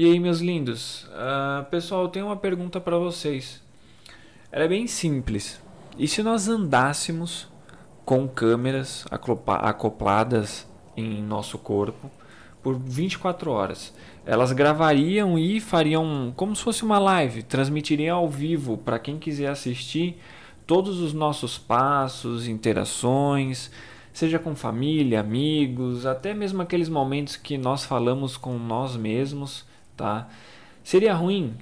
E aí, meus lindos? Uh, pessoal, eu tenho uma pergunta para vocês. Ela é bem simples. E se nós andássemos com câmeras acopladas em nosso corpo por 24 horas? Elas gravariam e fariam como se fosse uma live, transmitiriam ao vivo para quem quiser assistir todos os nossos passos, interações, seja com família, amigos, até mesmo aqueles momentos que nós falamos com nós mesmos tá? Seria ruim?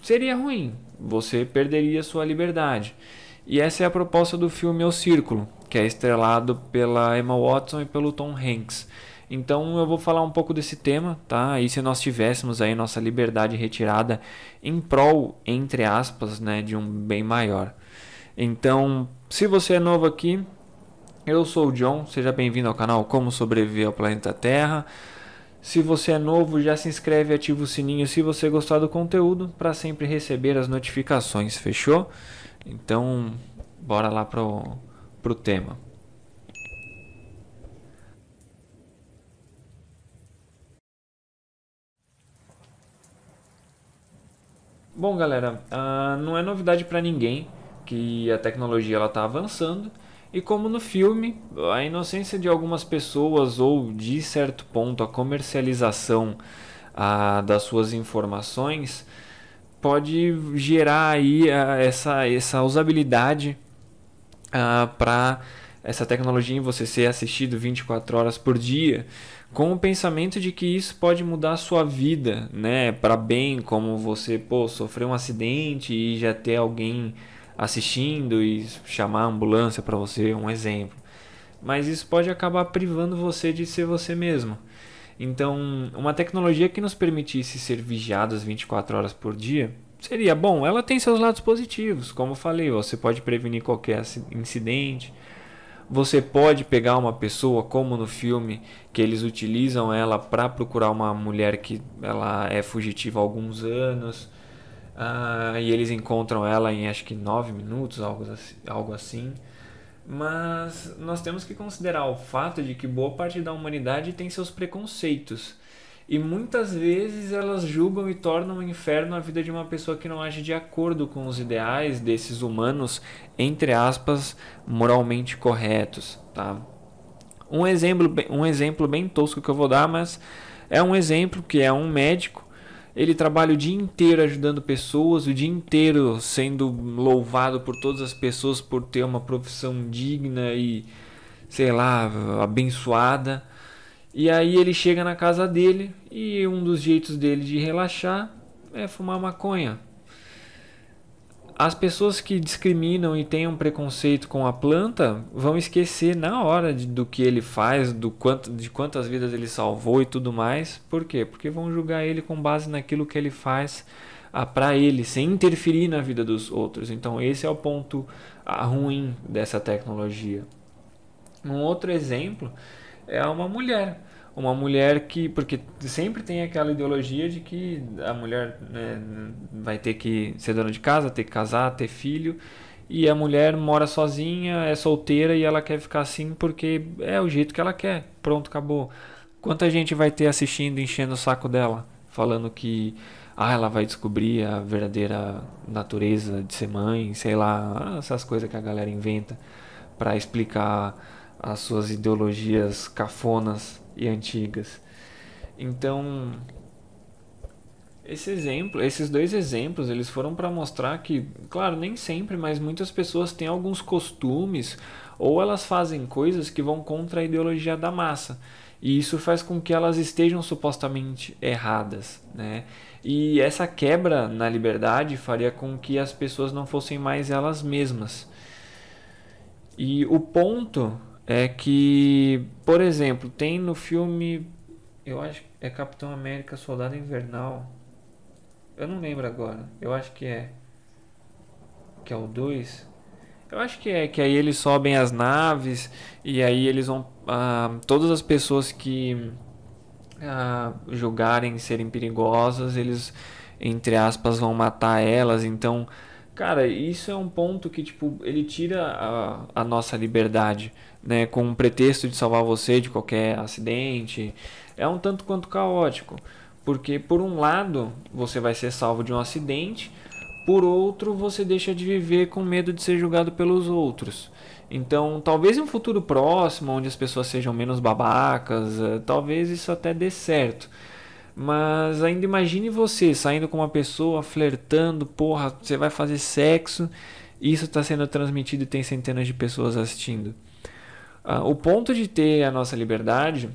Seria ruim. Você perderia sua liberdade. E essa é a proposta do filme O Círculo, que é estrelado pela Emma Watson e pelo Tom Hanks. Então eu vou falar um pouco desse tema, tá? E se nós tivéssemos aí nossa liberdade retirada em prol, entre aspas, né, de um bem maior. Então, se você é novo aqui, eu sou o John, seja bem-vindo ao canal Como Sobreviver ao Planeta Terra. Se você é novo, já se inscreve e ativa o sininho se você gostar do conteúdo para sempre receber as notificações, fechou? Então, bora lá pro, pro tema. Bom, galera, uh, não é novidade para ninguém que a tecnologia ela está avançando e como no filme, a inocência de algumas pessoas ou de certo ponto a comercialização a, das suas informações pode gerar aí a, essa, essa usabilidade para essa tecnologia em você ser assistido 24 horas por dia, com o pensamento de que isso pode mudar a sua vida, né, para bem, como você, pô, sofrer um acidente e já ter alguém assistindo e chamar a ambulância para você, um exemplo. Mas isso pode acabar privando você de ser você mesmo. Então, uma tecnologia que nos permitisse ser vigiados 24 horas por dia seria bom. Ela tem seus lados positivos, como eu falei, você pode prevenir qualquer incidente. Você pode pegar uma pessoa, como no filme, que eles utilizam ela para procurar uma mulher que ela é fugitiva há alguns anos Uh, e eles encontram ela em acho que nove minutos, algo assim, algo assim. Mas nós temos que considerar o fato de que boa parte da humanidade tem seus preconceitos. E muitas vezes elas julgam e tornam um inferno a vida de uma pessoa que não age de acordo com os ideais desses humanos, entre aspas, moralmente corretos. Tá? Um, exemplo, um exemplo bem tosco que eu vou dar, mas é um exemplo que é um médico ele trabalha o dia inteiro ajudando pessoas, o dia inteiro sendo louvado por todas as pessoas por ter uma profissão digna e, sei lá, abençoada. E aí ele chega na casa dele e um dos jeitos dele de relaxar é fumar maconha as pessoas que discriminam e têm um preconceito com a planta vão esquecer na hora de, do que ele faz, do quanto, de quantas vidas ele salvou e tudo mais. Por quê? Porque vão julgar ele com base naquilo que ele faz ah, para ele, sem interferir na vida dos outros. Então esse é o ponto ah, ruim dessa tecnologia. Um outro exemplo é uma mulher uma mulher que porque sempre tem aquela ideologia de que a mulher né, vai ter que ser dona de casa, ter que casar, ter filho e a mulher mora sozinha, é solteira e ela quer ficar assim porque é o jeito que ela quer. Pronto, acabou. Quanta gente vai ter assistindo, enchendo o saco dela, falando que ah, ela vai descobrir a verdadeira natureza de ser mãe, sei lá, essas coisas que a galera inventa para explicar as suas ideologias cafonas e antigas. Então, esse exemplo, esses dois exemplos, eles foram para mostrar que, claro, nem sempre, mas muitas pessoas têm alguns costumes ou elas fazem coisas que vão contra a ideologia da massa. E isso faz com que elas estejam supostamente erradas, né? E essa quebra na liberdade faria com que as pessoas não fossem mais elas mesmas. E o ponto é que, por exemplo, tem no filme, eu acho que é Capitão América Soldado Invernal. Eu não lembro agora. Eu acho que é que é o 2. Eu acho que é que aí eles sobem as naves e aí eles vão ah, todas as pessoas que ah, julgarem serem perigosas, eles entre aspas vão matar elas, então Cara, isso é um ponto que, tipo, ele tira a, a nossa liberdade, né? Com um pretexto de salvar você de qualquer acidente. É um tanto quanto caótico. Porque por um lado, você vai ser salvo de um acidente, por outro, você deixa de viver com medo de ser julgado pelos outros. Então, talvez em um futuro próximo, onde as pessoas sejam menos babacas, eh, talvez isso até dê certo. Mas ainda imagine você saindo com uma pessoa, flertando, porra, você vai fazer sexo, isso está sendo transmitido e tem centenas de pessoas assistindo. Ah, o ponto de ter a nossa liberdade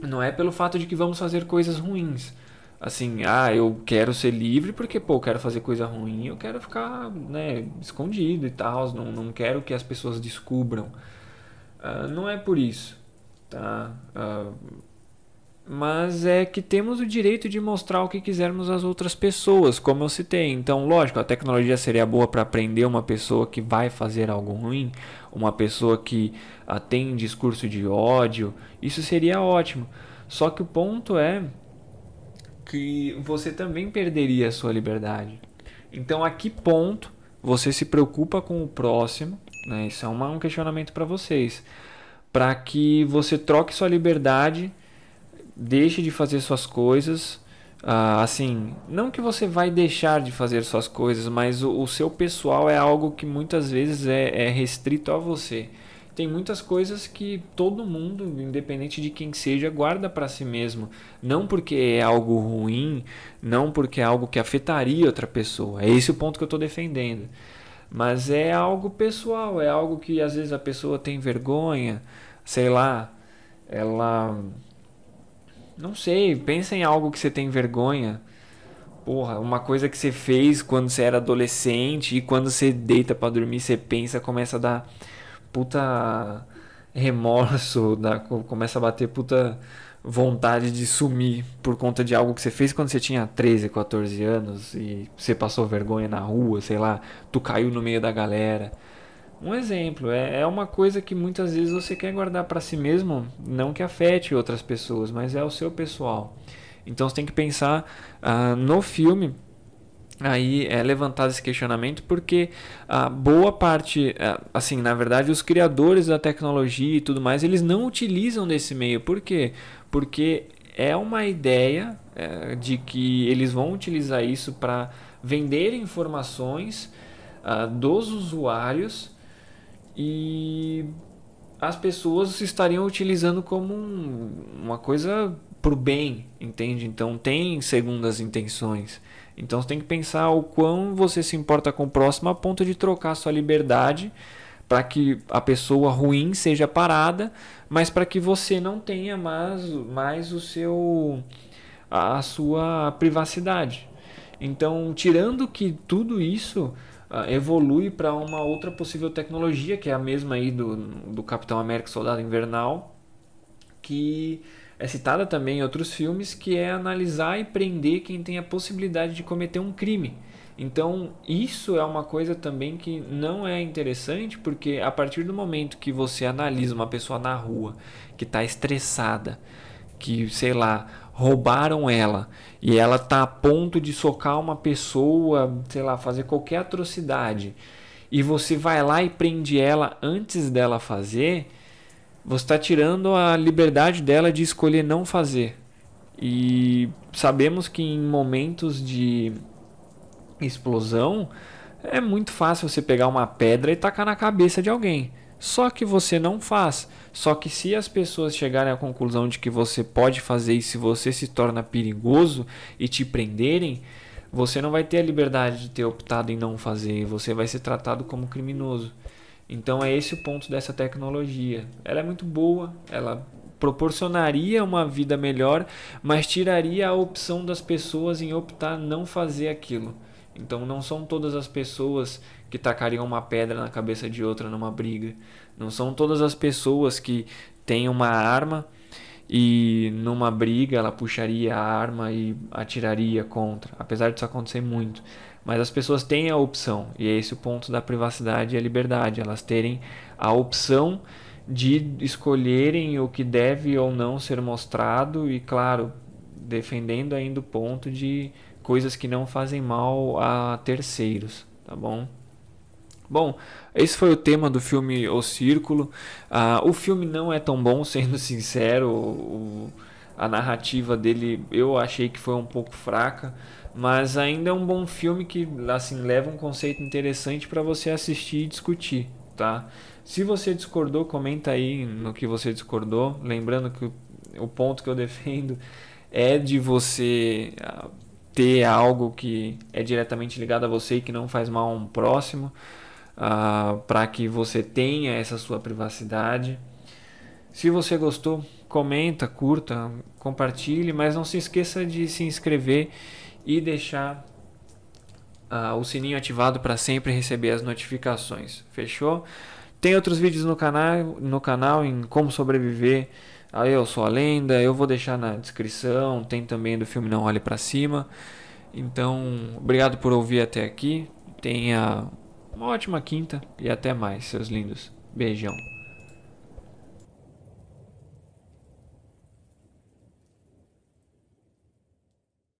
não é pelo fato de que vamos fazer coisas ruins. Assim, ah, eu quero ser livre porque, pô, eu quero fazer coisa ruim, eu quero ficar, né, escondido e tal, não, não quero que as pessoas descubram. Uh, não é por isso, tá? Uh, mas é que temos o direito de mostrar o que quisermos às outras pessoas, como eu citei. Então, lógico, a tecnologia seria boa para aprender uma pessoa que vai fazer algo ruim, uma pessoa que tem discurso de ódio, isso seria ótimo. Só que o ponto é que você também perderia a sua liberdade. Então, a que ponto você se preocupa com o próximo? Né? Isso é um questionamento para vocês. Para que você troque sua liberdade, deixe de fazer suas coisas. Uh, assim, não que você vai deixar de fazer suas coisas, mas o, o seu pessoal é algo que muitas vezes é, é restrito a você tem muitas coisas que todo mundo, independente de quem seja, guarda para si mesmo. Não porque é algo ruim, não porque é algo que afetaria outra pessoa. É esse o ponto que eu estou defendendo. Mas é algo pessoal, é algo que às vezes a pessoa tem vergonha, sei lá, ela. Não sei, pensa em algo que você tem vergonha. Porra, uma coisa que você fez quando você era adolescente e quando você deita para dormir, você pensa, começa a dar puta remorso, da, começa a bater puta vontade de sumir por conta de algo que você fez quando você tinha 13, 14 anos e você passou vergonha na rua, sei lá, tu caiu no meio da galera. Um exemplo, é, é uma coisa que muitas vezes você quer guardar para si mesmo, não que afete outras pessoas, mas é o seu pessoal. Então você tem que pensar uh, no filme aí é levantado esse questionamento porque a boa parte é, assim na verdade os criadores da tecnologia e tudo mais eles não utilizam desse meio por quê porque é uma ideia é, de que eles vão utilizar isso para vender informações uh, dos usuários e as pessoas estariam utilizando como um, uma coisa para o bem entende então tem segundas intenções então você tem que pensar o quão você se importa com o próximo a ponto de trocar sua liberdade para que a pessoa ruim seja parada, mas para que você não tenha mais, mais o seu a sua privacidade. Então, tirando que tudo isso uh, evolui para uma outra possível tecnologia, que é a mesma aí do, do Capitão América Soldado Invernal, que é citada também em outros filmes, que é analisar e prender quem tem a possibilidade de cometer um crime. Então, isso é uma coisa também que não é interessante, porque a partir do momento que você analisa uma pessoa na rua que está estressada, que, sei lá, roubaram ela e ela está a ponto de socar uma pessoa, sei lá, fazer qualquer atrocidade, e você vai lá e prende ela antes dela fazer, você está tirando a liberdade dela de escolher não fazer. E sabemos que em momentos de explosão é muito fácil você pegar uma pedra e tacar na cabeça de alguém. Só que você não faz. Só que se as pessoas chegarem à conclusão de que você pode fazer e se você se torna perigoso e te prenderem, você não vai ter a liberdade de ter optado em não fazer. Você vai ser tratado como criminoso. Então é esse o ponto dessa tecnologia. Ela é muito boa, ela proporcionaria uma vida melhor, mas tiraria a opção das pessoas em optar não fazer aquilo. Então não são todas as pessoas que tacariam uma pedra na cabeça de outra numa briga. Não são todas as pessoas que têm uma arma e numa briga ela puxaria a arma e atiraria contra, apesar disso acontecer muito. Mas as pessoas têm a opção, e é esse o ponto da privacidade e a liberdade, elas terem a opção de escolherem o que deve ou não ser mostrado e, claro, defendendo ainda o ponto de coisas que não fazem mal a terceiros, tá bom? Bom, esse foi o tema do filme O Círculo. Uh, o filme não é tão bom, sendo sincero. O, A narrativa dele eu achei que foi um pouco fraca, mas ainda é um bom filme que assim leva um conceito interessante para você assistir e discutir, tá? Se você discordou, comenta aí no que você discordou, lembrando que o ponto que eu defendo é de você ah, ter algo que é diretamente ligado a você e que não faz mal a um próximo, uh, para que você tenha essa sua privacidade. Se você gostou, comenta, curta, compartilhe, mas não se esqueça de se inscrever e deixar uh, o sininho ativado para sempre receber as notificações. Fechou? Tem outros vídeos no canal, no canal em como sobreviver Aí eu sou a lenda, eu vou deixar na descrição, tem também do filme Não Olhe para Cima. Então, obrigado por ouvir até aqui. Tenha uma ótima quinta e até mais, seus lindos. Beijão.